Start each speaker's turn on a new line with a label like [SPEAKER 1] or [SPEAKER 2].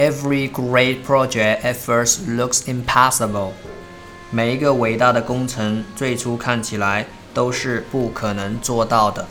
[SPEAKER 1] every great project at first looks impossible 每一个伟大的工程最初看起来都是不可能做到的